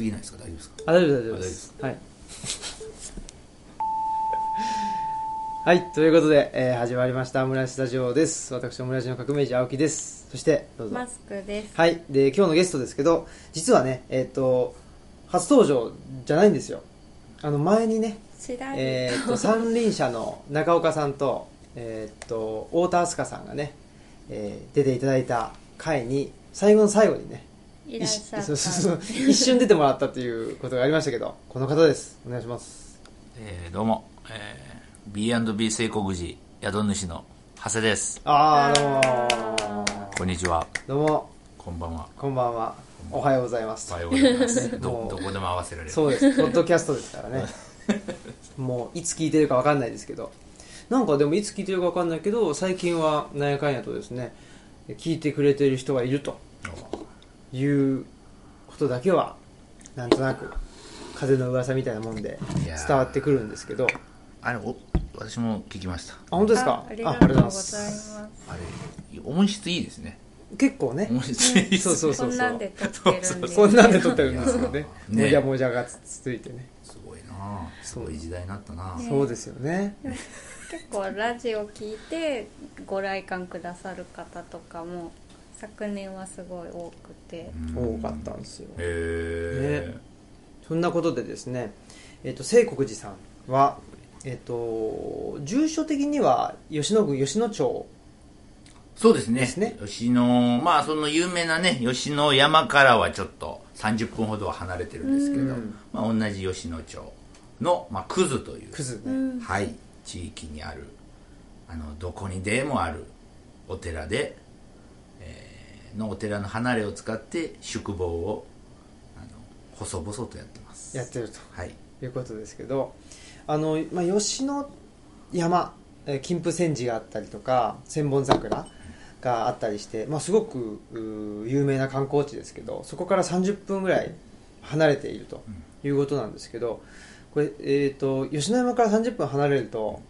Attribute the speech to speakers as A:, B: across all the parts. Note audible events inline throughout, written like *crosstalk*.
A: すぎないですか？大丈夫ですか？
B: あ大丈夫大丈夫です。はい。*laughs* はいということで、えー始まりました。オムライススタジオです。私オムライスの革命児青木です。そしてどうぞ。
C: マスクです。
B: はい。で今日のゲストですけど実はねえっ、と初登場じゃないんですよ。あの前にねえー、と三輪車の中岡さんと,、えー、と太田明日香さんがね、えー出ていただいた回に最後の最後にね
C: いらっしゃった。*laughs*
B: そうそうそう。一瞬出てもらったということがありましたけどこの方です。お願いします。
A: えーどうも、えー B&B 聖国寺宿主の長谷です。
B: ああどうも。
A: こんにちは。
B: どうも。
A: こんばんは。
B: こんばんは。おはようございます。
A: おはようございます。*laughs*
B: もう。
A: どどこでも合わせられる。
B: そうです。ポッドキャストですからね。*laughs* もういつ聞いてるか分かんないですけど。なんかでもいつ聞いてるか分かんないけど最近はなんやかんやとですね聞いてくれている人がいるということだけはなんとなく風の噂みたいなもんで伝わってくるんですけど。
A: あれお私も聞きました。
B: あ本当ですか？
C: あありがとうございます。
A: あれ音質いいですね。
B: 結構ね。
A: 音質いいです
B: そうそうそうそう。
C: こんなんで撮ってるんで。す。
B: こんなんで撮ってるんですよね。*laughs*
A: ね。
B: もじゃもじゃがつついてね。
A: すごいな。すごい時代になったな、
C: ね。
B: そうですよね。
C: 結構ラジオ聞いてご来館くださる方とかも昨年はすごい多くて。
A: うん。
B: 多かったんですよ。
A: へえ、
B: そんなことでですね、えっと聖国寺さんは、えっと住所的には吉野郡吉野町。
A: そうですね。
B: ですね。
A: 吉野まあその有名なね吉野山からはちょっと30分ほどは離れてるんですけど、
B: うん。
A: まあ、同じ吉野町の、まあ、クズという
B: クズね、
C: うん。
A: はい地域にあるあのどこにでもあるお寺で、えーのお寺の離れを使って宿坊をあの細々とやってます。
B: やってる
A: はい。
B: ということですけどあの、まあ、吉野山えー金峰山寺があったりとか千本桜があったりして、まあ、すごく有名な観光地ですけどそこから30分ぐらい離れているということなんですけどこれ、えー、と吉野山から30分離れると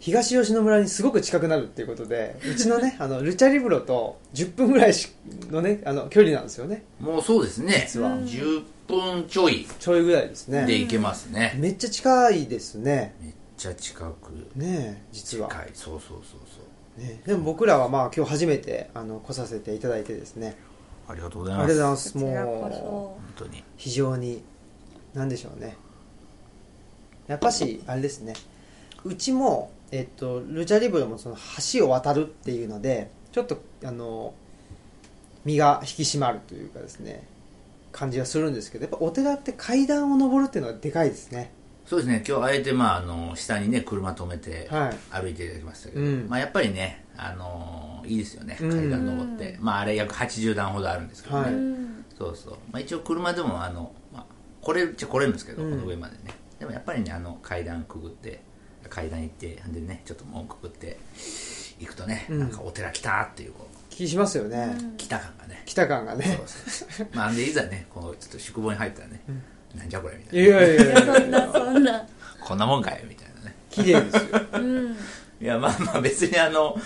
B: 東吉野村にすごく近くなるっていうことでうちのね *laughs* あのルチャリブロと10分ぐらいしのねあの距離なんですよね。
A: もうそうですね。
B: 実は。
A: 10分ちょい。
B: ちょいぐらいですね。
A: で行けますね、
B: めっちゃ近いですね。
A: めっちゃ近く。
B: ねえ実は、
A: 近い。そうそうそうそう。
B: ね、でも僕らはまあ今日初めてあの来させていただいてですね。
A: ありがとうござい
B: ありが
A: ます
B: とうございます。もう
A: 本当に。
B: 非常に何でしょうね。やっぱしあれですね。うちも、えっと、ルチャリブロもその橋を渡るっていうのでちょっとあの身が引き締まるというかですね感じがするんですけどやっぱお寺って階段を登るっていうのはでかいですね。
A: そうですね。今日あえて、まあ、あの下にね車止めて
B: はい。
A: 歩いていただきましたけど、
B: うん。
A: まあ、やっぱりね、あのいいですよね。
B: うん。
A: 階段登って、まあ、あれ約80段ほどあるんですけどね、
B: はい。
C: うん。
A: そうそう、まあ、一応車でもあの、まあ、来れるっちゃ来れるんですけど、
B: うん。
A: この上までね。でもやっぱりねあの階段くぐって階段行ってでねちょっと門くぐって行くとね、
B: うん。
A: なんかお寺来たっていうこ
B: 気しますよね、
A: う来た感がね。
B: 来た感がね。
A: そうそうそう。まあでいざねこうちょっと宿坊に入ったらね、なんじゃこれみた
B: い
A: いな
B: やいやいや。
C: そんなそんな。
A: こんなもんかいみたいなね。
B: 綺麗ですよ
C: うん。
A: いやまあまあ別にあの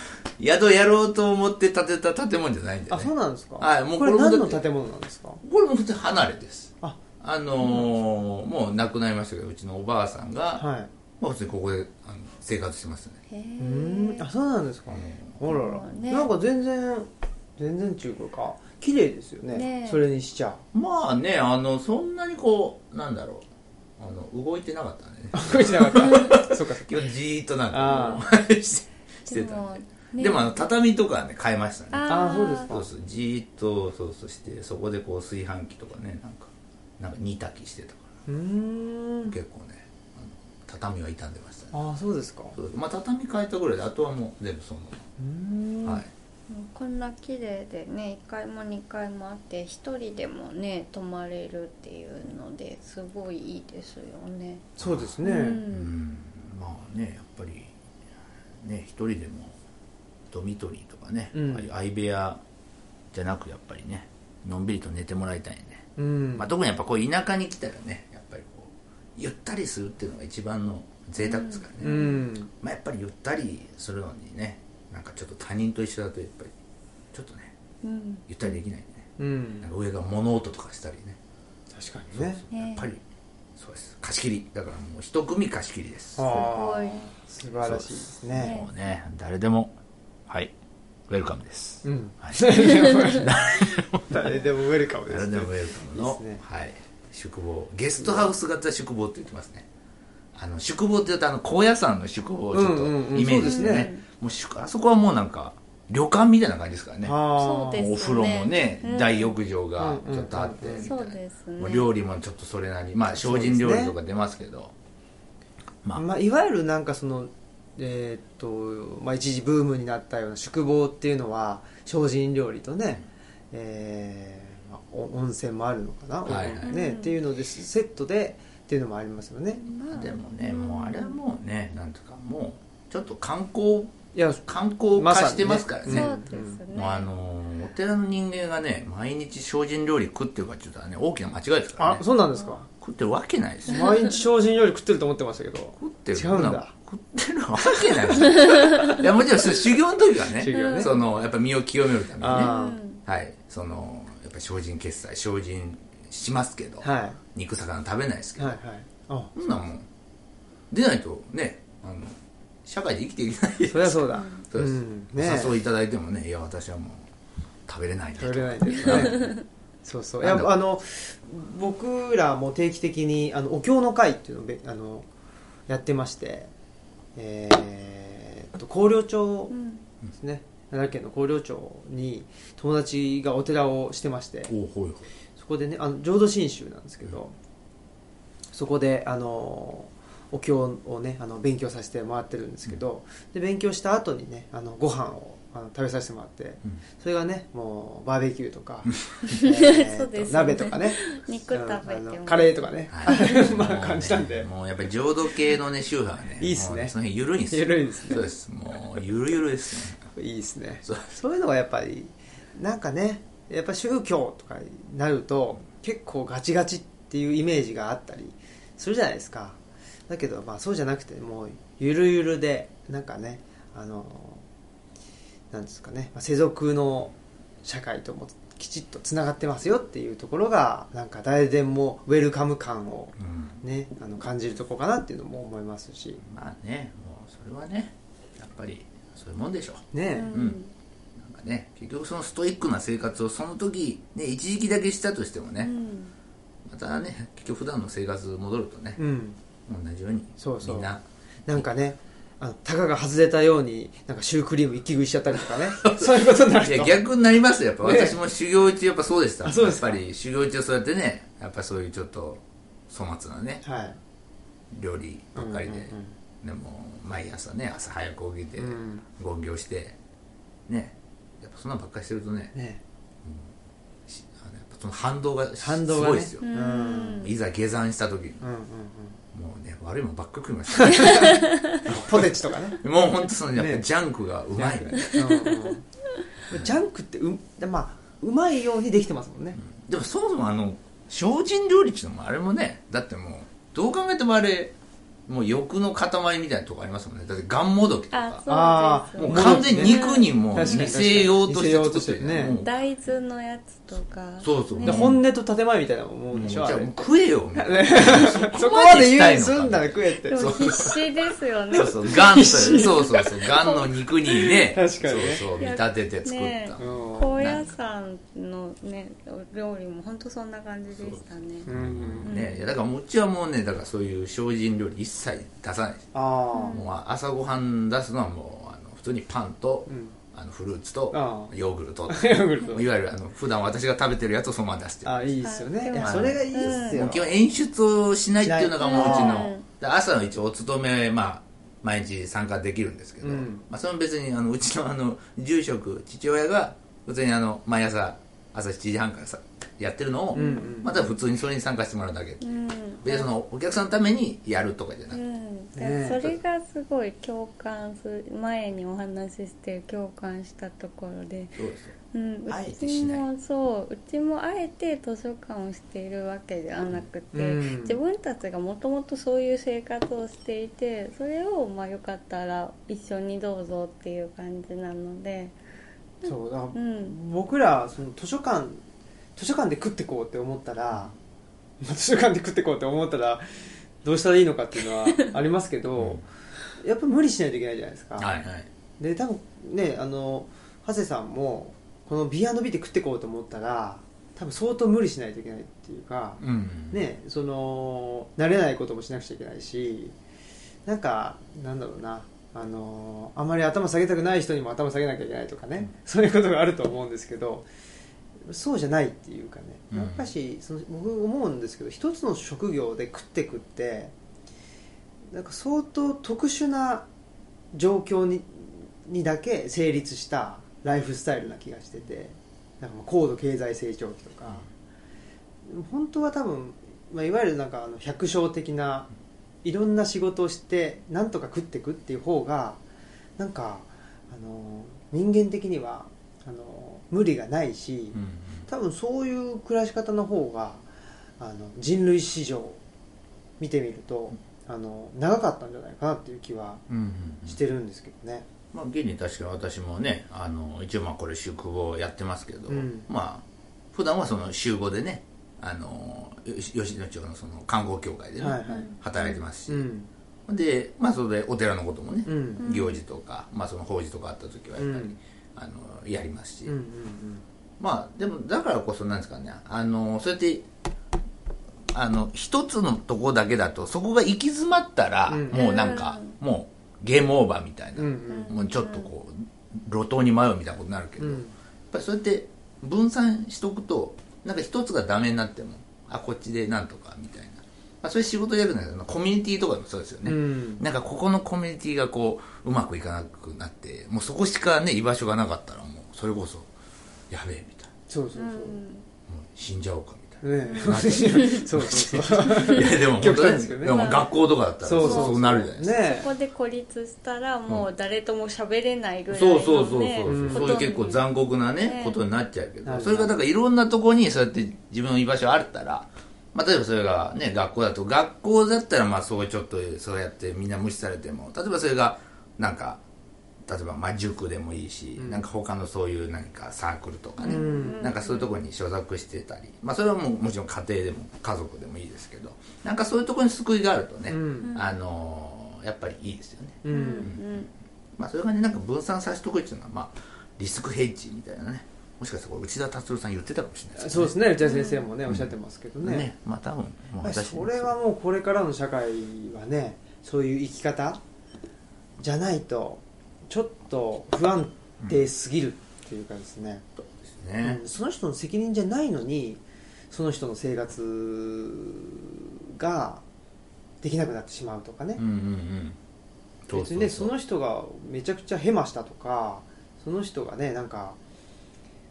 A: 宿やろうと思って建てた建物じゃないんでね。
B: あそうなんですか。
A: はいもう
B: これ
A: これもだって
B: 何の建物なんですか？
A: これも普通に離れです。
B: あ。
A: あのーもう亡くなりましたけどうちのおばあさんが、
B: はい
A: まあ、普通にここであの生活してますね。
C: へ
B: うーん。あそうなんですか、あらら、
C: ね。
B: なんか全然全然中古か綺麗ですよね。
C: ね。
B: それにしちゃ。
A: まあねあのそんなにこうなんだろう。あの動いてなかったね。
B: これしなかった。*laughs* そうか
A: 今日じーっとなん
B: あ
A: かこうしてしてた
C: でも
A: んで
C: ね。
A: でもあの畳とかね変えましたね。
B: あー。そうですか。
A: そうそうじーっとそうそうしてそこでこう炊飯器とかねなんかなんか煮炊きしてたか
B: うーん。
A: ら結構ね畳は傷んでましたね。
B: ああそうですか。
A: そうまあ畳変えたぐらいであとはもう全部その
B: うーん。
A: はい。
C: こんな綺麗でね1階も2階もあって一人でもね泊まれるっていうのですごいいいですよね。
B: そうですね、
C: う
A: うんん。まあねやっぱりね一人でもドミトリーとかね、
B: うん。
A: ああいう相部屋じゃなくやっぱりねのんびりと寝てもらいたいね、
B: うん。
A: まあ、特にやっぱこう田舎に来たらねゆったりするっていうのが一番の贅沢ですからね、
B: うん。
A: まあ、やっぱりゆったりするのにねなんかちょっと他人と一緒だとやっぱりちょっとね
C: うん。
A: ゆったりできないね。
B: うん。
A: なんか上が物音とかしたりね。
B: 確かにね。
A: やっぱりそうです。貸し切り。だからもう一組貸し切りです。も
B: あ
C: ごい。
B: あ素晴らしいですね。
A: う。ね誰でもはいウェルカムです、
B: うん。
A: はい、*laughs*
B: 誰でもウェルカムですね。
A: 誰でもウェルカムの
B: ね。
A: はい、宿坊。ゲストハウス型宿坊って言ってますね。あの宿坊って言うとあの高野山の宿坊をちょっとイメージしてね,、
B: そうです
C: ね。
A: もう宿あそこはもうなんか旅館みたいな感じですからね。
B: あ
C: そうです
A: お風呂もね、
C: うん。
A: 大浴場がちょっとあって
C: そうですね。
A: もう料理もちょっとそれなりまあ精進料理とか出ますけど。まあ、
B: まあ、いわゆるなんかそのえーっと、まあ、一時ブームになったような宿坊っていうのは精進料理とね、えー温泉もあるのかな、
A: はいはい。
B: ね
C: うん。
B: っていうのでセットでっていうのもありますよね。
C: まあ
A: でもね、もうあれはもうねなんとかもうちょっと観光
B: いや
A: 観光化してますからね,、
B: まさ
C: そうですね、
A: もうあのーお寺の人間がね毎日精進料理食ってるかっていうとね大きな間違いですからね。
B: あそうなんですか？
A: 食ってるわけないですよ。*laughs*
B: 毎日精進料理食ってると思ってましたけど
A: 食ってる。
B: 違うんだ。
A: 食ってるわけないですよ。*laughs* いやもちろん修行の時はね
B: 修行ね。
A: そのやっぱ身を清めるためにね。
B: あ
A: はい。その精進決済精進しますけど、
B: あはい。
A: 肉魚食べないですけど、
B: はいはい。あ
A: そんなもん。出ないとねあの社会で生きていけない。
B: そりゃそうだ。
A: そうです、
B: うん。ね。
A: お誘いいただいてもねいや私はもう食べれない
B: 食べれないんですね。そうそう。いやあの僕らも定期的にあのお経の会っていうのをべあのやってましてえーっと広陵町
C: うん
B: ですね奈良県の広陵町に友達がお寺をしてまして
A: おうほいほい。
B: そこでねあの浄土真宗なんですけど、そこであのお経をねあの勉強させてもらってるんですけど、で勉強した後にねあのご飯をあの食べさせてもらって、
A: うん。
B: それがねもうバーベキューとか、*laughs* 鍋とかね。
C: 肉食べて。
B: カレーとかね、
A: はい。*laughs*
B: まあ感じたんで。
A: もうねもうやっぱり浄土系のね宗派はね
B: いいっすね。
A: その辺緩いんですよ。
B: 緩いですね。
A: そうです。もうゆるゆるですね
B: いいですね。
A: そう。
B: そういうのがやっぱりなんかねやっぱ宗教とかになると結構ガチガチっていうイメージがあったりするじゃないですか。だけどまあそうじゃなくてもうゆるゆるでなんかねあのなんですかねまあ世俗の社会ともきちっとつながってますよっていうところがなんか誰でもウェルカム感を
A: うん。
B: ねあの感じるところかなっていうのも思いますし。
A: まあねもうそれはねやっぱりそういうもんでしょ。う
B: ね
C: うん。
A: なんかね結局そのストイックな生活をその時ね一時期だけしたとしてもね、
C: うん。
A: またね結局普段の生活戻るとね、
B: うん。
A: 同じように
B: そうそう。
A: みんな。
B: なんかね、あの、タガが外れたように、なんかシュークリーム一気食いしちゃったりとかね。*laughs* そういうことになると。
A: いや逆になりますよ。やっぱ、
B: ね
A: 私も修行中やっぱそうでした。
B: あそうですか。
A: やっぱり修行中そうやってねやっぱそういうちょっと粗末なね
B: はい。
A: 料理ばっかりで、
B: うんうん
A: でも毎朝ね朝早く起きて
B: うん。
A: 勤業してねやっぱそんなんばっかりしてるとね
B: ね。
A: しあのやっぱその反動が
B: 反動がね。
A: すごいですよ、
B: うん。うん。
A: いざ下山した時に。
B: うんうん。
A: もうね悪いもんばっか食いました、ね、*laughs*
B: ポテチとかね。
A: もう本当そのやっぱ
B: ね。
A: ジャンクがうまい、
B: うんうん *laughs* ジャンクってう、でまあ、うまいようにできてますもんね。
A: でもそもそもあの精進料理っていうのもあれもねだってもうどう考えてもあれもう欲の塊みたいなとこありますもんね。だってガンモドキとか。
C: あそうです。
A: もう完全に肉にも見せようとして作ってる。
B: ね。
A: もう。
C: 大豆のやつとか。
A: そうそう。
B: で、
C: ね
B: 本音と建前みたいなもんでしょ、あれ
A: じゃあもう。食えよみたいな。
B: ね *laughs* そこまで言うすんだら食えって。
C: 必死ですよね。
A: そうそう。ガンとそうそうそう。ガンの肉にね。
B: 確かにね。
A: そうそう。見立てて作
C: ね
A: った、
B: うん。
C: 高野山のねお料理も本当そんな感じでしたね。
B: うんうん。
A: ねいやだからもううちはもうねだからそういう精進料理一切出さない。
B: あ
A: もう朝ごはん出すのはもうあの普通にパンと、
B: ん。
A: あのフルーツとヨーグルト。*laughs*
B: あ。ヨーグルト。
A: いわゆるあの普段私が食べてるやつをそのまま出してる。
B: あ、いいっすよね。い。や、
C: あ
B: それがいいっすよ。
A: もう。基本演出をしないっていうのがもううち
C: うん。
A: ので朝の一応お勤めまあ毎日参加できるんですけど、
B: うん。
A: まあ、それも別にあのうちのあの住職父親が普通にあの毎朝朝7時半からさやってるのを、
B: うんうん。
A: また普通にそれに参加してもらうだけ。で、
C: うん。
A: 別にそのお客さんのためにやるとかじゃなくて、
C: うん。
B: ね。
C: それがすごい共感する。前にお話しして共感したところで、
A: そうですよ。
C: うん、うちもそう。うちもあえて図書館をしているわけではなくて、
B: うん。
C: 自分たちがもともとそういう生活をしていてそれをまあよかったら一緒にどうぞっていう感じなので、
B: そうだ、
C: うん、
B: 僕らその図書館図書館で食ってこうって思ったら図書館で食ってこうって思ったらどうしたらいいのかっていうのは *laughs* ありますけど、やっぱ無理しないといけないじゃないですか、
A: はいはい。
B: で多分ねあの長谷さんもこの B&B で食ってこうと思ったら多分相当無理しないといけないっていうか、
A: うん。
B: ねその慣れないこともしなくちゃいけないしなんかなんだろうなあのあまり頭下げたくない人にも頭下げなきゃいけないとかね、そういうことがあると思うんですけどそうじゃないっていうかね。
A: うん。
B: やっぱしその僕思うんですけど一つの職業で食ってくってなんか相当特殊な状況ににだけ成立したライフスタイルな気がしててなんか高度経済成長期とか、本当は多分、まあ、いわゆるなんかあの百姓的ないろんな仕事をしてなんとか食っていくっていう方がなんかあの人間的にはあの無理がないし、
A: うん
B: 多分そういう暮らし方の方があの人類史上見てみるとあの長かったんじゃないかなっていう気は
A: うんうんうん。
B: してるんですけどね。
A: まあ、現に確かに私もねあの一応まあこれ宿坊やってますけど、
B: うん。
A: まあ普段はその週5でねあの吉吉野町のその観光協会でね、
B: はいはい。
A: 働いてますし、
B: うん。
A: でまあそれでお寺のこともね、
B: うん。
A: 行事とか、まあ、その法事とかあった時はやっぱり、
B: うん。
A: あのやりますし、
B: うんうん。
A: まあでもだからこそなんですかねあのそうやってあの一つのとこだけだとそこが行き詰まったら、
B: うん。
A: もうなんか、もうゲームオーバーみたいな、
B: うんうん。
A: もうちょっとこう路頭に迷うみたいなことになるけど、
B: うん。
A: やっぱりそうやって分散しとくとなんか一つがダメになってもあこっちでなんとかみたいな、まあ、そういう仕事やるんだけどコミュニティとかもそうですよね、
B: うん。
A: なんかここのコミュニティがこううまくいかなくなってもうそこしかね居場所がなかったらもうそれこそやべえみたいな。
B: そうそう。
C: うん。
A: もう死んじゃおうかみたいな
B: ね。*laughs* そうそうそう。
A: いやでも
B: 極
A: 本当に
B: 端ですけどね。
A: でも学校とかだったら
B: そう
A: そうなるじゃないですか、
B: ね。
C: そこで孤立したらもう誰とも喋れないぐらいの、ね、
A: そうそうそうそう、
B: う。ん
A: そういう結構残酷なね
C: ね。
A: ことになっちゃうけど。それがだからいろんなところにそうやって自分の居場所あったら、まあ、例えばそれがね学校だと。学校だったらまあそうちょっとそうやってみんな無視されても。例えばそれがなんか例えばまあ塾でもいいし、なんか他のそういう何かサークルとかね、
B: うん。
A: なんかそういうところに所属してたり、まあ、それはもうもちろん家庭でも家族でもいいですけどなんかそういうところに救いがあるとね、
B: うん。
A: あのーやっぱりいいですよね、
B: う
C: うんん。
A: まあ、それがねなんか分散させておくっていうのは、まあ、リスクヘッジみたいなねもしかしたら内田達郎さん言ってたかもしれないです
B: そうですね内田先生もねおっしゃってますけど
A: ね。
B: ね。
A: まあ多分もう私
B: それはもうこれからの社会はねそういう生き方じゃないとちょっと不安定すぎるっていうかですね、
A: そうですね。
B: うんその人の責任じゃないのにその人の生活ができなくなってしまうとかね。
A: うん、うんうん。
B: 別にねその人がめちゃくちゃヘマしたとかその人がねなんか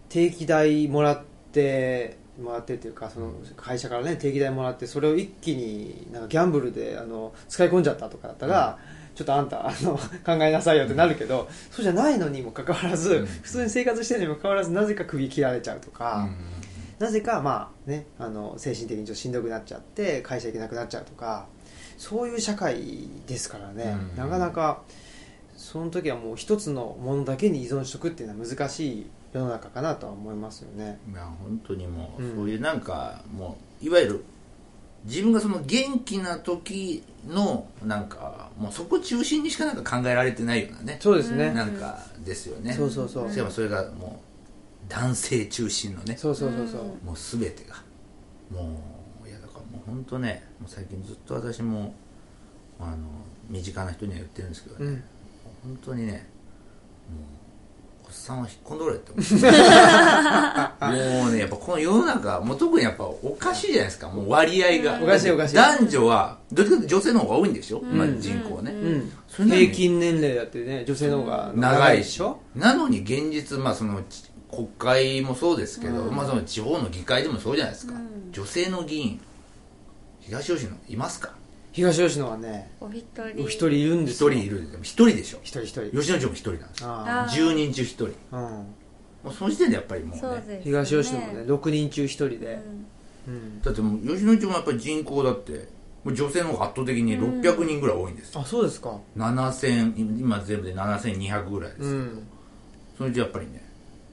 B: 定期代もらってもらってっていうかその会社からね定期代もらってそれを一気になんかギャンブルであの使い込んじゃったとかだったら、ちょっとあんたあの考えなさいよってなるけど、そうじゃないのにもかかわらず、
A: うん。
B: 普通に生活してるにもかかわらずなぜか首切られちゃうとか、なぜかまあねあの精神的にちょっとしんどくなっちゃって会社行けなくなっちゃうとかそういう社会ですからね、
A: うん。
B: なかなかその時はもう一つのものだけに依存しとくっていうのは難しい世の中かなとは思いますよね。
A: いや本当にもう、
B: うん。
A: そういうなんかもういわゆる自分がその元気な時のなんかもうそこ中心にしかなんか考えられてないようなね。
B: そうですね、
A: なんかですよね。
B: そうそうそう。
A: しかもそれがもう男性中心のね。
B: そうそうそうそう、
C: うん
A: もう全てが。もういやだからもう本当ねもう最近ずっと私もあの身近な人には言ってるんですけどね、
B: うん。
A: 本当にねさんは引っ込んどれって思うもうねやっぱこの世の中もう特にやっぱおかしいじゃないですか。もう割合が。
B: おかしいおかしい。
A: 男女はどっちかというと女性の方が多いんでしょ、
C: うん。
A: まあ、人口ね、
B: 平均年齢だってね女性の方が
A: 長いし
B: でしょ？
A: なのに現実まあそのち国会もそうですけど、
C: うん。
A: まあその地方の議会でもそうじゃないですか、
C: うん。
A: 女性の議員東吉野いますか？
B: 東吉野はね
C: お一人。
B: お一人いるんで
A: 一
B: すよ。
A: 人いる一人でしょ。
B: 一人一人。
A: 吉野町も一人なんですよ。
B: あ
C: あ。
A: 10人中一人。
B: あ、うん、
A: もうその時点でやっぱりもうね。
C: そうですね。
B: 東吉野もね6人中1人で、
C: うん。
B: うん。
A: だってもう吉野町もやっぱり人口だってもう女性の方が圧倒的に600人ぐらい多いんですよ、
B: あそうですか。
A: 7000今全部で7200ぐらいですけど、
B: うん。
A: それじゃやっぱりね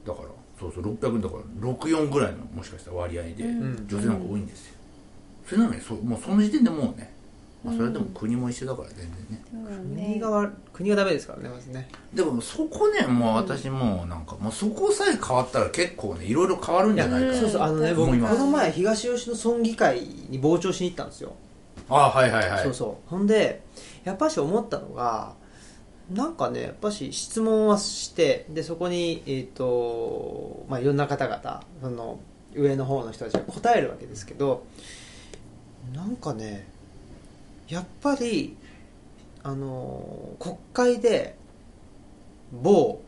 A: だからそうそう600だから64ぐらいのもしかしたら割合で
C: うん。
A: 女性の方が多いんですよ、それなのにそもうその時点でもうね、まあ、それはでも国も一緒だから全然ね、
C: うんね。
B: 国が悪国がダメですからねまずね。
A: でもそこねもう私もうなんかもうそこさえ変わったら結構ねいろいろ変わるんじゃないかな、
C: うん。
B: そうそうあのね僕こ
A: 思います
B: の前東吉野村議会に傍聴しに行ったんですよ、
A: あはいはいはい。
B: そうそう。ほんでやっぱし思ったのがなんかねやっぱし質問はしてでそこにえっ、とまあいろんな方々その上の方の人たちが答えるわけですけどなんかねやっぱりあの国会で某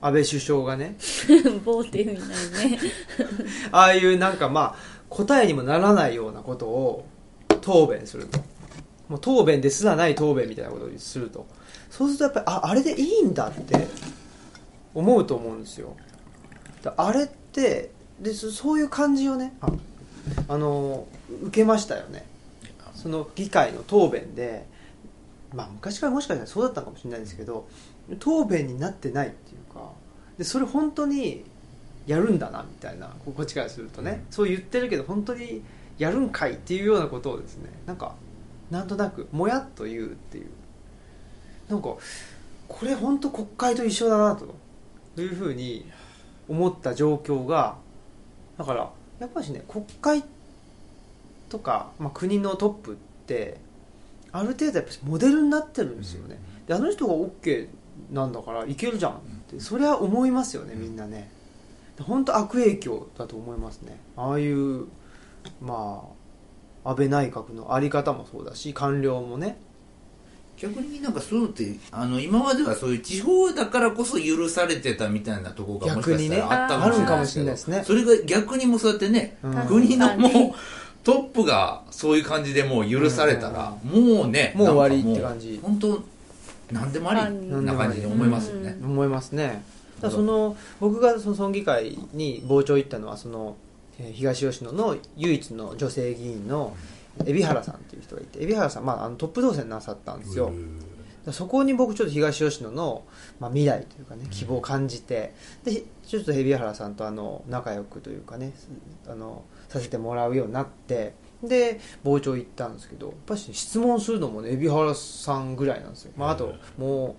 B: 安倍首相がね *laughs*
C: 棒って意味ないね。*laughs*
B: ああいうなんかまあ答えにもならないようなことを答弁すると。もう答弁ですらない答弁みたいなことをすると。そうするとやっぱりああれでいいんだって思うと思うんですよ。だあれってでそそういう感じをねああの受けましたよねその議会の答弁でまあ昔からもしかしたらそうだったのかもしれないですけど答弁になってないっていうかでそれ本当にやるんだなみたいなここっちからするとね、そう言ってるけど本当にやるんかいっていうようなことをですねなんかなんとなくもやっと言うっていう。なんかこれ本当国会と一緒だなというふうに思った状況がだからやっぱしね国会とか、まあ、国のトップってある程度やっぱりモデルになってるんですよね、であの人が OK なんだからいけるじゃんってそれは思いますよねみんなね。本当悪影響だと思いますね。ああいうまあ安倍内閣の在り方もそうだし官僚もね。
A: 逆になんかそういうのってあの今まではそういう地方だからこそ許されてたみたいなところがもしかしたらあったかもしれないです
B: ね。あるんかもしれないですね。
A: それが逆にもそうやってね、
B: うん。
A: 国のもうトップがそういう感じでもう許されたら、もうね
B: もう終わりって感じ。
A: 本当何でもありな感じに思いますよね、
C: う
B: 思いますね。だからその僕がその村議会に傍聴行ったのはそのえー東吉野の唯一の女性議員の海老原さんっていう人がいて海老原さん、まあ、あのトップ当選なさったんですよ、そこに僕ちょっと東吉野の、まあ、未来というかね希望を感じてでちょっと海老原さんとあの仲良くというかねあのさせてもらうようになってで傍聴行ったんですけどやっぱり質問するのもね海老原さんぐらいなんですよ、まあ、あとも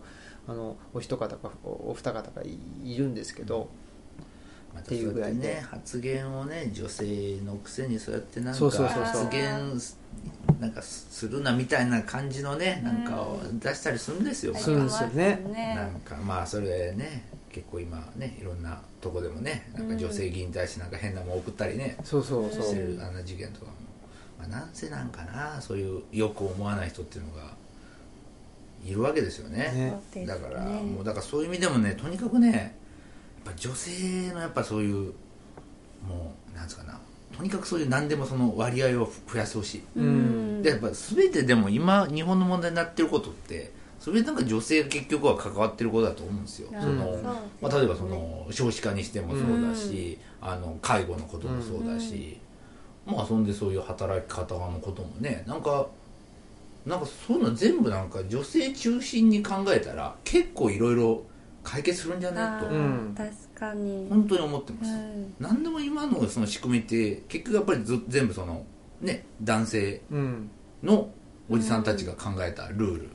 B: うあのお一方かおお二方がいいるんですけどっていうぐらいで
A: そうやってね。発言をね女性のくせにそうやってなんか発言なんかするなみたいな感じのねなんかを出したりするんですよ、
B: するんですよね。
A: なんかまあそれね結構今ねいろんなとこでもねなんか女性議員に対してなんか変なもん送ったりね、
B: そうそうそう。
A: してるあんな事件とかも、まあ、なんせなんかなそういうよく思わない人っていうのがいるわけですよね。
B: ね。
A: だからもうだからそういう意味でもねとにかくねぱ女性のやっぱそういうもうなんつうかなとにかくそういう何でもその割合を増やしてほしい、
B: うん。
A: でやっぱ全てでも今日本の問題になってることってそれなんか女性が結局は関わってることだと思うんですよ、
C: うん
A: その
C: ね。
A: まあ、例えばその少子化にしてもそうだし、あの介護のこともそうだし、まあそんでそういう働き方のこともねなんかなんかそういうの全部なんか女性中心に考えたら結構いろいろ解決するんじゃないと
C: 確かに。
A: 本当に思ってます、
C: うん
A: 何でも今のその仕組みって結局やっぱりず全部そのね男性
B: うん。
A: のおじさんたちが考えたルール、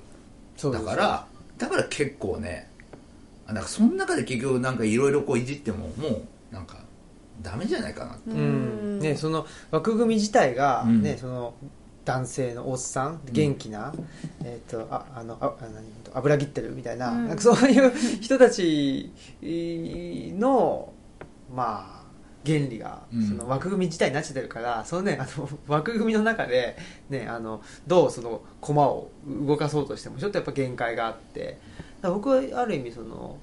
B: そうです。
A: だからだから結構ねあなんかその中で結局なんかいろいろこういじってももうなんかダメじゃないかなって、
B: うん。ね、その枠組み自体が、
A: うん。
B: ねその男性のおっさん元気な、えー、とああのああ何油切ってるみたいな,、
C: うん。
B: なんかそういう人たちのまあ原理が
A: うん。
B: その枠組み自体になっちゃってるから、そのねあの枠組みの中で、ね、あのどうその駒を動かそうとしてもちょっとやっぱ限界があって僕はある意味その、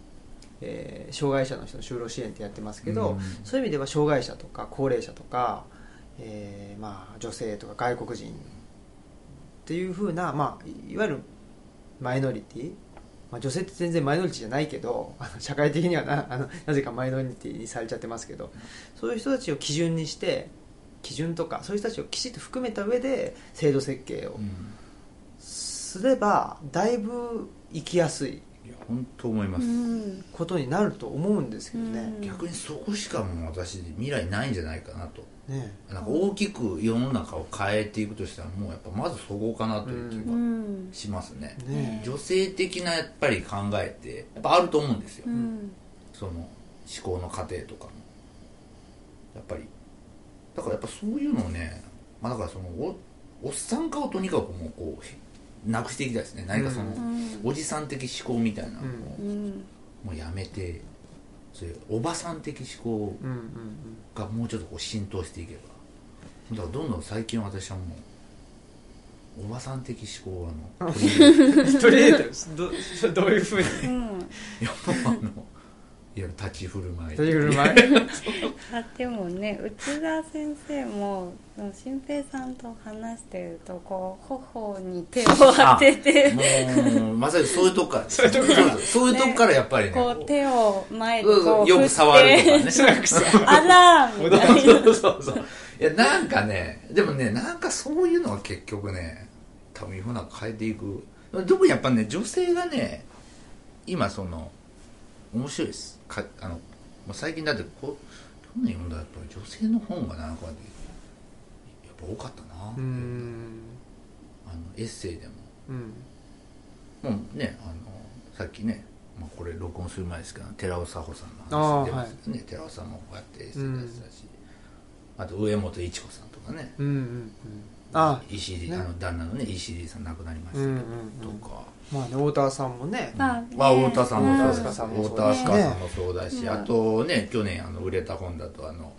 B: えー障害者の人の就労支援ってやってますけど、
A: うん。
B: そういう意味では障害者とか高齢者とか、えーまあ、女性とか外国人っていうふうな、まあ、いいわゆるマイノリティ、まあ、女性って全然マイノリティじゃないけどあの社会的にはなあのなぜかマイノリティにされちゃってますけどそういう人たちを基準にして基準とかそういう人たちをきちっと含めた上で制度設計を
A: うん
B: すればだいぶ生きやすい
A: いや本当思います、
C: うん
B: ことになると思うんですけどね。
C: うん。
A: 逆にそこしかもう私未来ないんじゃないかなと
B: ね。
A: なんか大きく世の中を変えていくとしたらもうやっぱまずそこかなという気
C: う
A: が
C: ん。
A: しますね、
B: ね。
A: 女性的なやっぱり考えってやっぱあると思うんですよ、
C: うん。
A: その思考の過程とかも。やっぱりだからやっぱそういうのをね、まあ、だからそのおおっさん化をとにかくもうこうなくしていきたいですね。何かその、
C: うん。
A: おじさん的思考みたいなのを、
C: うん。
A: もうやめてそういうおばさん的思考がもうちょっとこう浸透していけば。だからどんどん最近私はもうおばさん的思考をあの取り入れて *laughs*
B: ど *laughs* どういうふうに？
C: うん。
A: いやもうあのいわゆる立ち振る舞い。
B: 取り振る舞い。*laughs*
C: あでもね内田先生も新平さんと話してるとこう頬に手を当てて。
A: もうまさにそういうとこから *laughs* そういうとこから。そういうとこからやっぱりね。
C: こう手を前で
A: うん
C: こう
A: よく触るとかね。
C: あらーみたいな。*laughs*
A: そうそうそう。いやなんかねでもねなんかそういうのは結局ね多分世の中変えていく。特にやっぱね女性がね今その面白いですかあの最近だってこう去年読んだやっぱり女性の本がなんかやっぱ多かったな、あのエッセイでも。
B: うん。
A: もうねあのさっきね、まあ、これ録音する前ですけど寺尾佐穂さんの話出ましたね、寺尾さんもこうやってエッセイ出したし、あと上本一子さんとかね。
B: うんうんうん。あ
A: 石井、
B: ね。
A: あの旦那のね石井さん亡くなりました
B: うんうん
A: けど、
B: うん。
A: とか、
B: まあね太田さんもね。
C: あ
A: まあ、太田さんもそう
B: うん。
A: だし、
B: 太田さんもそうだしね。
A: 香さんもそうだし、
C: うん
A: あとね去年あの売れた本だとあの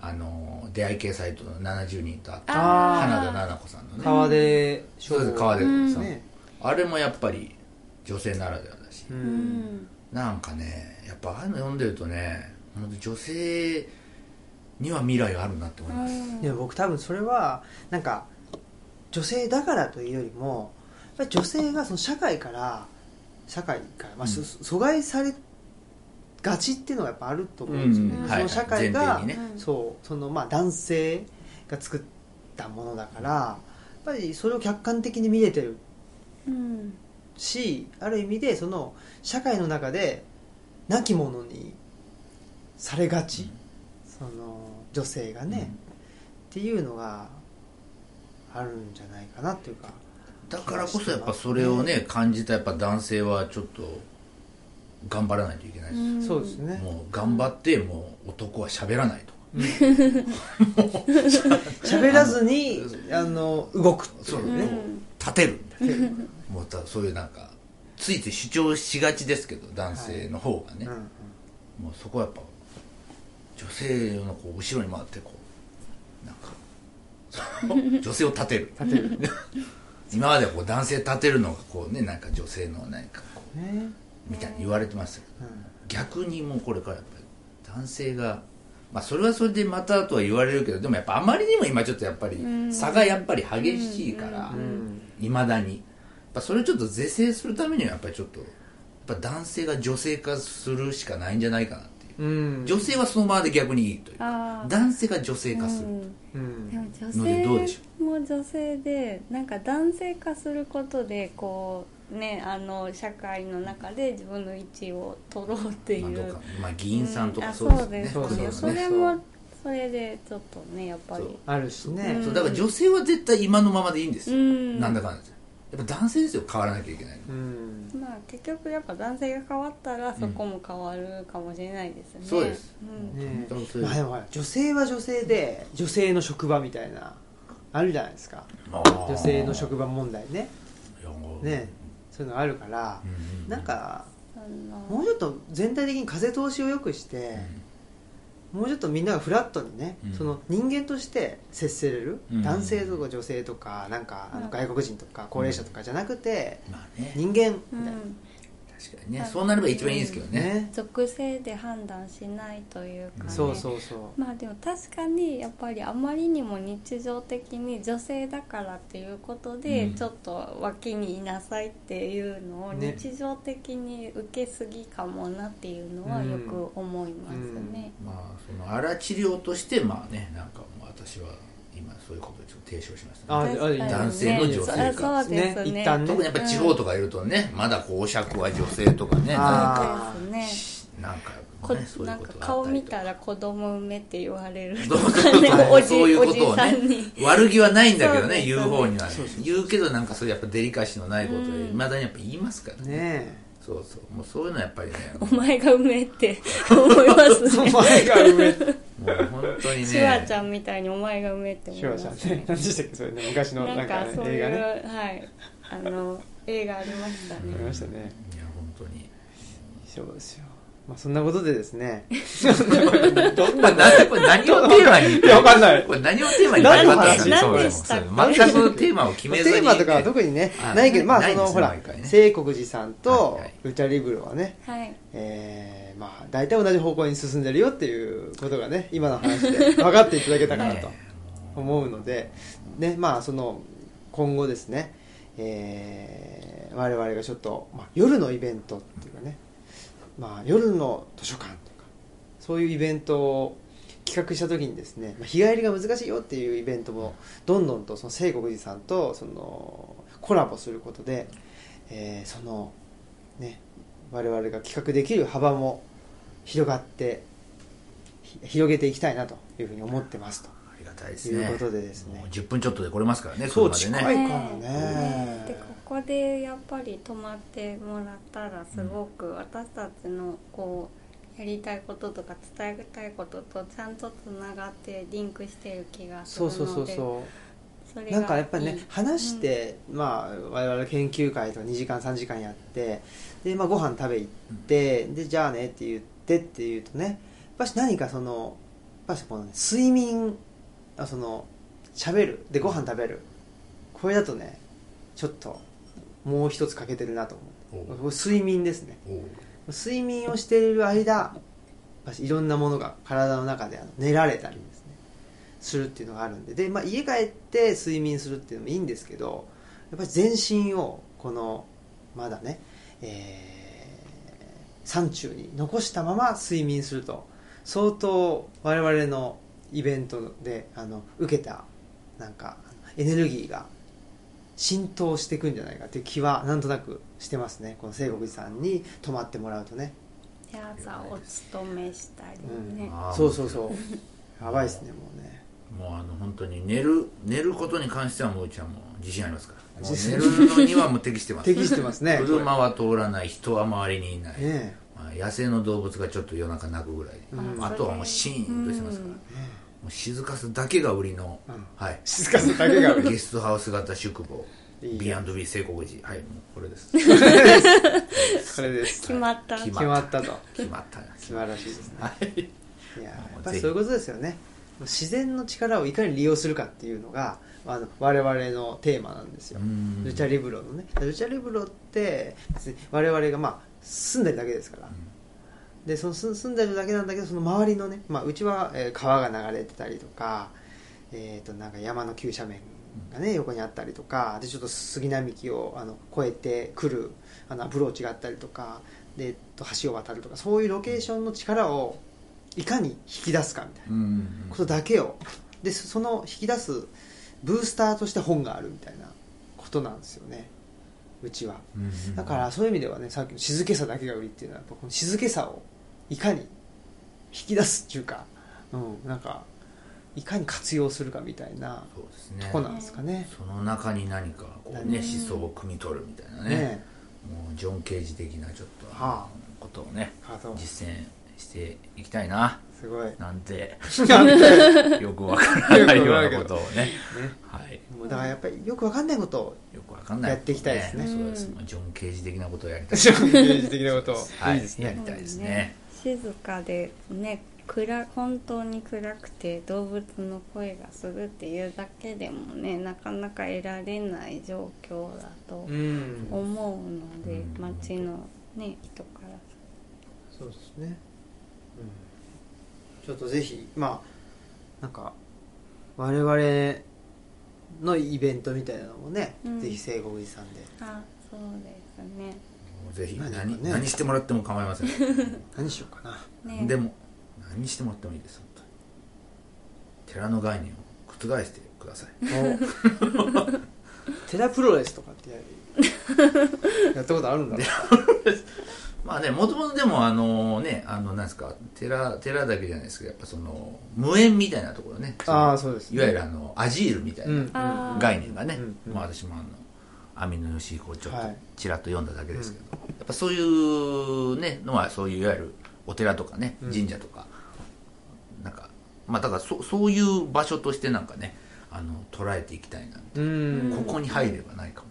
A: あの出会い系サイトの70人と会った花田奈々子さんのね。
B: 川出
A: そうです川出子さん、
B: ね
A: あれもやっぱり女性ならではだし、
C: んん。
A: なんかねやっぱああいうの読んでるとね本当女性には未来があるなって思います、
B: いや僕多分それはなんか女性だからというよりもぱり女性がその社会から社会から、まあそ阻害されがちっていうのがやっぱあると思うんですよね、
C: うん。
B: その社会が、
A: はいね
C: うん
B: そうそのまあ男性が作ったものだからやっぱりそれを客観的に見れてる
C: うん。
B: しある意味でその社会の中で亡き者にされがち、その女性がね、っていうのがあるんじゃないかなっていうか
A: だからこそやっぱそれをね感じたやっぱ男性はちょっと頑張らないといけないです、
C: うん。
B: そうですね。
A: もう頑張ってもう男は喋らないと *laughs*
B: 喋らずにあの動く
A: そう
B: ね、
A: 立てるみたいな。もうたそういうなんかついつい主張しがちですけど男性の方がね、
B: うん
A: もうそこはやっぱ女性のこう後ろに回ってこう。なんか *laughs* 女性を立てる。
B: 立てる *laughs*
A: 今まではこう男性立てるのがこうねなんか女性の何かこう
B: ね、
A: みたいに言われてましたけど
B: うん。
A: 逆にもうこれからやっぱり男性がまあそれはそれでまたとは言われるけどでもやっぱあまりにも今ちょっとやっぱり
C: うん。
A: 差がやっぱり激しいから
B: うん。
A: いまだに。やっぱそれをちょっと是正するためにはやっぱりちょっとやっぱ男性が女性化するしかないんじゃないかな。って女性はそのままで逆にいいという。男性が女性化する、
C: でも女
A: のでどうでし
C: 性も女性でなんか男性化することでこうねあの社会の中で自分の位置を取ろうっていう、
A: まあ、どうか。まあ議員さんとかそうですね。
C: そうですね。
B: そ
C: れもそれでちょっとねやっぱり。
A: そう。
B: あるしね、
C: うん。
A: そうだから女性は絶対今のままでいいんですよ、
C: うん。
A: なんだかんだでやっぱ男性ですよ変わらなきゃいけないの。
B: うん。
C: まあ結局やっぱ男性が変わったらそこも変わるかもしれないですね、
A: そうです。
C: うん。
B: まあでもほら女性は女性で女性の職場みたいなあるじゃないですか。女性の職場問題ね。ねそういうのあるから
A: う、ん
B: なんかもうちょっと全体的に風通しを良くして、もうちょっとみんながフラットにね、
A: うん。
B: その人間として接せれる、
A: うん。
B: 男性とか女性とかなんかあの
C: うん。
B: 外国人とか高齢者とかじゃなくて、人間み
C: う
B: たいな、
C: ん
A: 確かにね。そうなれば一番いいですけどね。
B: ね
C: 属性で判断しないというかね。
B: そうそうそう。
C: まあでも確かにやっぱりあまりにも日常的に女性だからっていうことで、
A: うん。
C: ちょっと脇にいなさいっていうのを
B: ね。
C: 日常的に受けすぎかもなっていうのはよく思いますね。
A: まあその荒治療としてまあねなんかもう私は今そういうことをちょっと提唱しました
B: あ
A: ね
C: 確かにね。
A: 男性の女性化
C: そうそうですね。
B: ね一旦ね。
A: 特にやっぱ地方とかいるとね、まだこうお酌は女性とかねなんか
B: あ
C: そうですね。
A: なんか
C: こなんか顔見たら子供産めって言われる。
A: どうぞ *laughs*
C: おじ
A: そういうことを
C: おじさん
A: ね
C: に。
A: 悪気はないんだけどね言う方にはね。言うけどなんかそういうやっぱデリカシーのないことを
C: うん。
A: いまだにやっぱ言いますからね。
B: ね
A: そうそう。もうそういうのはやっぱりね
C: お前が産めって思います
B: え *laughs* お
C: ね
B: 前が上
A: もう本当にね。
C: シュワちゃんみたいにお前が産めって思い
B: シュワ
C: ます
B: ちゃんね。何でしたっけそれね昔の
C: な
B: なんんかね
C: かそういう、
B: 映画ね。
C: はいあの映画ありましたね。
B: ありましたね。
A: いや本当に。
B: そうですよ。まあそんなことでですね。*laughs*
A: どんななこれ何をテーマに？
B: いやわかんない。
A: これ何をテーマに始まったんですか
C: 何でしたっけ？
A: そう全くテーマを決めずに。
B: テーマとかは特にね
A: あ
B: ないけどまあ
A: ないですね
B: そのほら
A: 毎回ね。
B: 聖国寺さんと
A: はいはい。
B: ルチャリブロはね
C: はい。
B: えーまあ大体同じ方向に進んでるよっていうことがね今の話で分かっていただけたかなと思うのでねまあその今後ですねえー我々がちょっと、まあ、夜のイベントっていうかね、まあ、夜の図書館とかそういうイベントを企画した時にですね、まあ、日帰りが難しいよっていうイベントもどんどんとその聖国寺さんとそのコラボすることで、えーそのね我々が企画できる幅も広がってひ広げていきたいなというふうに思ってますと。
A: ありがたいですね。
B: いうことでですね。
A: もう10分ちょっとで来れますからね
B: そう
A: 車でね。
B: 近いからね。
C: でここでやっぱり泊まってもらったらすごく私たちのこうやりたいこととか伝えたいこととちゃんとつながってリンクしてる気がするので
B: そうそうそうそう。なんかやっぱりね話して、まあ我々研究会とか2時間3時間やってで、まあ、ご飯食べ行って、でじゃあねって言ってって言うとねやっぱし何かそのやっぱしこの、ね、睡眠あその喋る。でご飯食べる。これだとねちょっともう一つ欠けてるなと思う。睡眠ですね。睡眠をしている間やっぱしいろんなものが体の中であの練られたりですねするっていうのがあるんで。で、まあ、家帰って睡眠するっていうのもいいんですけどやっぱり全身をこのまだね、えー山中に残したまま睡眠すると。相当我々のイベントであの受けたなんかエネルギーが浸透していくんじゃないかっていう気はなんとなくしてますね。この聖国寺さんに泊まってもらうとね、
C: で朝お勤めしたりね、
A: あー
B: そうそうそう。やばいですねもうね
A: もうあの本当に寝る寝ることに関してはもううちはもう自信ありますから。寝
B: 信。
A: るのにはもう適してます。
B: 適してますね。
A: 車は通らない人は周りにいない、
B: ね
A: まあ、野生の動物がちょっと夜中鳴くぐらい、
B: うん。
A: あとはもうシーンとしてますから、
C: うん。
A: もう静かさだけが売りの、
B: うん。
A: はい。
B: 静かさだけが
A: ゲストハウス型宿坊。B&B 聖国寺はいもうこれです。*laughs*
B: これです。
C: 決まった。
A: 決
B: 決まったと。
A: 決まった。
B: 素晴らしいですね。
A: はい。
B: いややっぱりそういうことですよね自然の力をいかに利用するかっていうのがあの我々のテーマなんですよ。
A: うん。
B: ルチャリブロのね。ルチャリブロって別に我々がまあ住んでるだけですから、でその住住んでるだけなんだけどその周りのね、まあ、うちは、えー川が流れてたりとか,、えー、となんか山の急斜面がね横にあったりとかでちょっと杉並木をあの越えてくるあのアプローチがあったりとかで、えっと、橋を渡るとかそういうロケーションの力をいかに引き出すかみたいな。
A: うん
B: ことだけを。でそその引き出すブースターとして本があるみたいな。ことなんですよね。うちは。
A: うん
B: だからそういう意味ではねさっきの静けさだけが売りっていうのはやっぱこの静けさをいかに引き出すっていうか、うん、なんかいかに活用するかみたいな
A: そうですね。
B: とこなんですかね。
A: その中に何かこうね
B: うん
A: 思想を汲み取るみたいなね。
B: ね。
A: もうジョン・ケージ的なちょっと
B: はあ。
A: ことをね実践していきたいな。
B: すごい。ね
A: なんて。よくわからないよう
B: な
A: ことをね。はい。
B: もうだからやっぱりよくわかんないこと。を
A: よくわかんない。
B: やっていきたいですね。
A: そうです。ジョン・ケージ的なことをやりたい。
B: ジョン・ケージ的なこと。を
A: はい。やりたいですね。
C: 静かでね暗本当に暗くて動物の声がするっていうだけでもねなかなか得られない状況だと
B: うん。
C: 思うので、
A: うん。
C: 町のね人から
B: そうですね、うん、ちょっとぜひまあなんか我々のイベントみたいなのもね、
C: うん。
B: ぜひ聖国寺さんで。
C: あそうですね。
A: もうぜひ
B: 何か
A: 何
B: ね。
A: 何してもらっても構いません。*laughs*
B: 何しようかな。
C: ね。
A: でも何してもらってもいいです本当に。寺の概念を覆してください。
B: テラ *laughs* プロレスとかってやる。*laughs* やったことあるんだろう
A: まあねもともとでもあのねあのなんですか寺寺だけじゃないですけどやっぱその無縁みたいなところね。
B: ああそうですね。
A: いわゆるあのアジールみたい
B: うん。
A: な概念がね、
B: うんうん
A: まあ、私もあの網野義彦をちょっと
B: はい。
A: ちらっと読んだだけですけど、やっぱそういうねのはそういういわゆるお寺とかね
B: うん。
A: 神社とか、なんかまあだからそそういう場所としてなんかねあの捉えていきたいな
B: うん。
A: ここに入れば何かも。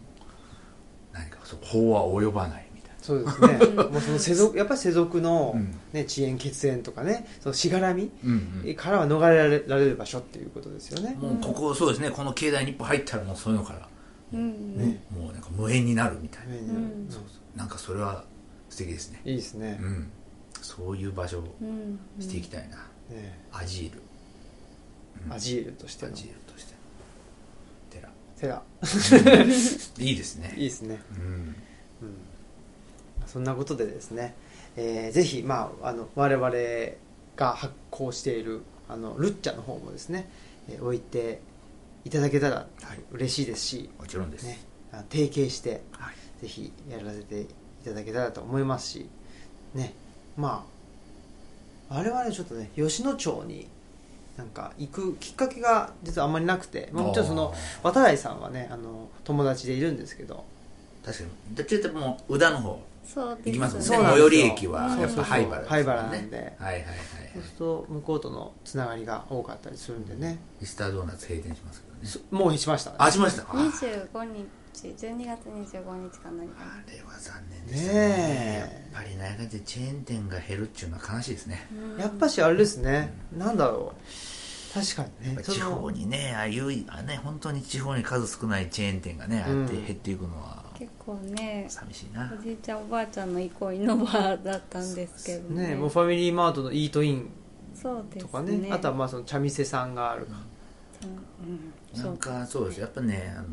A: 何かそう法は及ばない
B: そうですね。もうその世俗やっぱり世俗の、
A: うん。
B: ね、遅延血縁とかねそのしがらみ
A: うんうん。
B: からは逃れられられる場所っていうことですよね。
A: もうここそうですね。この境内に一歩入ったらもうそういうのから、
C: うん。
B: ね
A: もうなんか無縁になるみたいな、
B: ね
C: ん。
B: そう
A: なんかそれは素敵ですね。
B: いいですね。
A: うん。そういう場所を
C: うん。
A: していきたいな、
B: ね。
A: アジール。うん。
B: アジールとしての。
A: アジールとして寺
B: セラ。*laughs*
A: いいですね。
B: いいですね。
A: うん。
B: うんそんなことでですね、えーぜひ、まあ、あの我々が発行しているあのルッチャの方もですね、えー置いていただけたら
A: はい。
B: 嬉しいですし、
A: もちろんです、
B: ね、提携して
A: はい。
B: ぜひやらせていただけたらと思いますしねまあ我々ちょっとね吉野町になんか行くきっかけが実はあんまりなくて、まあ、もちろんその渡来さんはねあの友達でいるんですけど。
A: 確かに。どっちかというともう宇田の方
C: そうです
A: 行きますもんね。最寄り駅はやっぱ灰原です
B: なんで。
A: はいはいはいはい。
B: そうすると向こうとのつながりが多かったりするんでね、
A: ミスタードーナツ閉店しますけどね。
B: そもうしました。
A: あしました。あ。
C: 25日12月25日か何か
A: あれは残念でした
B: ね。
A: ね
B: え。
A: やっぱりなやかでチェーン店が減るっていうのは悲しいですね。
C: な
B: やっぱしあれですね、なんだろう。確かにね。
A: やっぱ地方にねああいうあね本当に地方に数少ないチェーン店がねああやって減っていくのは
C: 結構ね
A: 寂しいな、
C: おじいちゃんおばあちゃんの憩いの場だったんですけどね。
B: ねもうファミリーマートのイートイン
C: そうです
B: とかね。あとはまあその茶店さんがある
C: うん。そう
A: なんかそうですやっぱねあの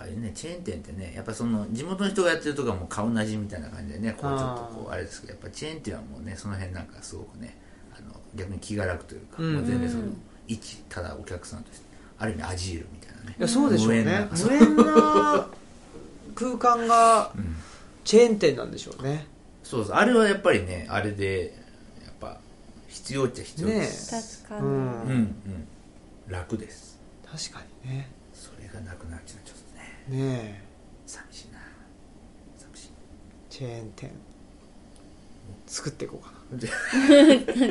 A: あれねチェーン店ってねやっぱその地元の人がやってるとかも顔なじみみたいな感じでねこうちょっとこうあれですけどやっぱチェーン店はもうねその辺なんかすごくねあの逆に気が楽というか、
B: うん。
A: もう全然その
C: うん
A: 一ただお客さんとしてある意味アジールみたいなね。
B: いやそうでしょうね。
A: 無縁な
B: 空間が
A: うん
B: チェーン店なんでしょうね。
A: そうそう。あれはやっぱりねあれでやっぱ必要っちゃ必要です、
C: 確かに、
B: うん。
A: うんうん。楽です。
B: 確かにね。
A: それがなくなっちゃうちょっとね。
B: ねえ。
A: 寂しいな。寂しい。
B: チェーン店。作っていこうかな。*laughs*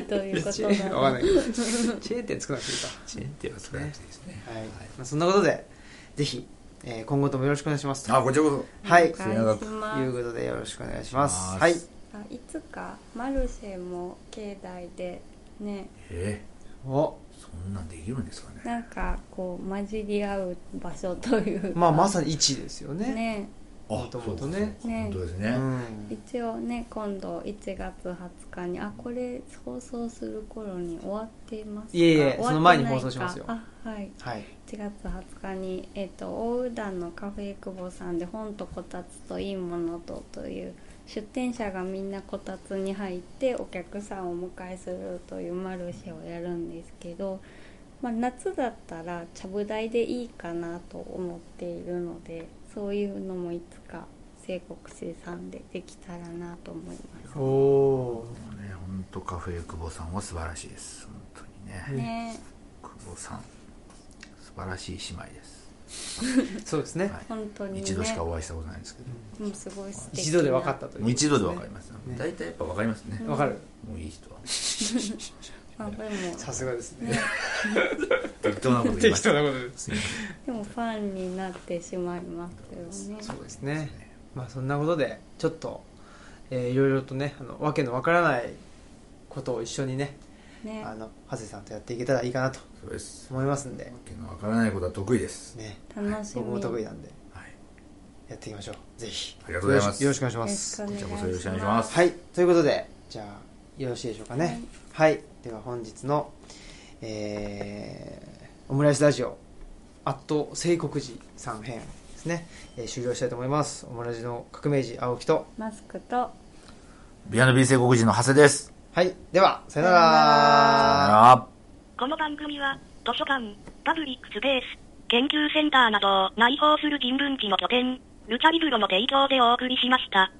C: どういうこと
B: チェーン
C: だ
B: わかんないけど。チェーン店作らなくていいか。
A: チェーン店は少なくていいですね。
B: はい、まあ、そんなことでぜひ、えー今後ともよろしくお願いします。
A: あこちらこ
B: はい。
C: お願いします。
B: いうことでよろしくお願いします。はい。
C: あいつかマルシェも境内でね。
A: そえ？
B: お。
A: ー、そんなんできるんですかね。
C: なんかこう混じり合う場所というか。
B: まあまさに1ですよね。
C: ね
B: もともとね
C: ね。
A: 本当ですね、
B: うん。
C: 一応ね今度1月20日にあこれ放送する頃に終わっていますか？
B: いえいえ
C: 終わってないか
B: その前に放送しますよ。
C: あはい。
B: はい。
C: 1月20日に、えっと大宇田のカフェ久保さんで「本とこたつといいものと」という出店者がみんなこたつに入ってお客さんをお迎えするというマルシェをやるんですけど、まあ、夏だったらちゃぶ台でいいかなと思っているのでそういうのもいつか西国生産でできたらなと思います。
B: おお
A: ね本当カフェ久保さんは素晴らしいです。本当にね、
C: ね。
A: 久保さん素晴らしい姉妹です、*laughs*
B: そうですね、
A: はい。
C: 本当にね。
A: 一度しかお会いしたことないんですけど、
C: うんすごい素敵な。
B: 一度で分かったという
A: もう一度で分かります、
B: ね。
A: 大体やっぱ分かりますね、
C: うん
B: わかる。
A: もういい人は *laughs*
C: あでも。
B: さすがですね。
C: ね。
A: 適当なこと言いました。
B: なことです。
C: でもファンになってしまいますよね。
B: そうですね。まあそんなことでちょっと、えーいろいろとねあのわけのわからないことを一緒にね
C: ね。
B: あの長谷さんとやっていけたらいいかなと思いますんで。
A: わけの分からないことは得意です、
B: ね。
C: 楽しみ。
B: 僕も得意なんで。
A: はい、
B: やっていきましょう。ぜひ。
A: ありがとうございます。
B: よろしくお願いします。
C: よろしくお願いします。
A: こちらこそよろしくお願いします。
B: はい。ということでじゃあよろしいでしょうかね。はい、では本日のえーオムライスラジオ「アット聖国寺」さん編ですね、えー終了したいと思います。オムラジの革命児青木と
C: マスクと
A: ビアノビー聖国人の長谷です。
B: はい。ではさよな
C: さよな
B: ら。
A: あ
D: この番組は、図書館、パブリックスペース、研究センターなどを内包する人文地の拠点、ルチャリブロの提供でお送りしました。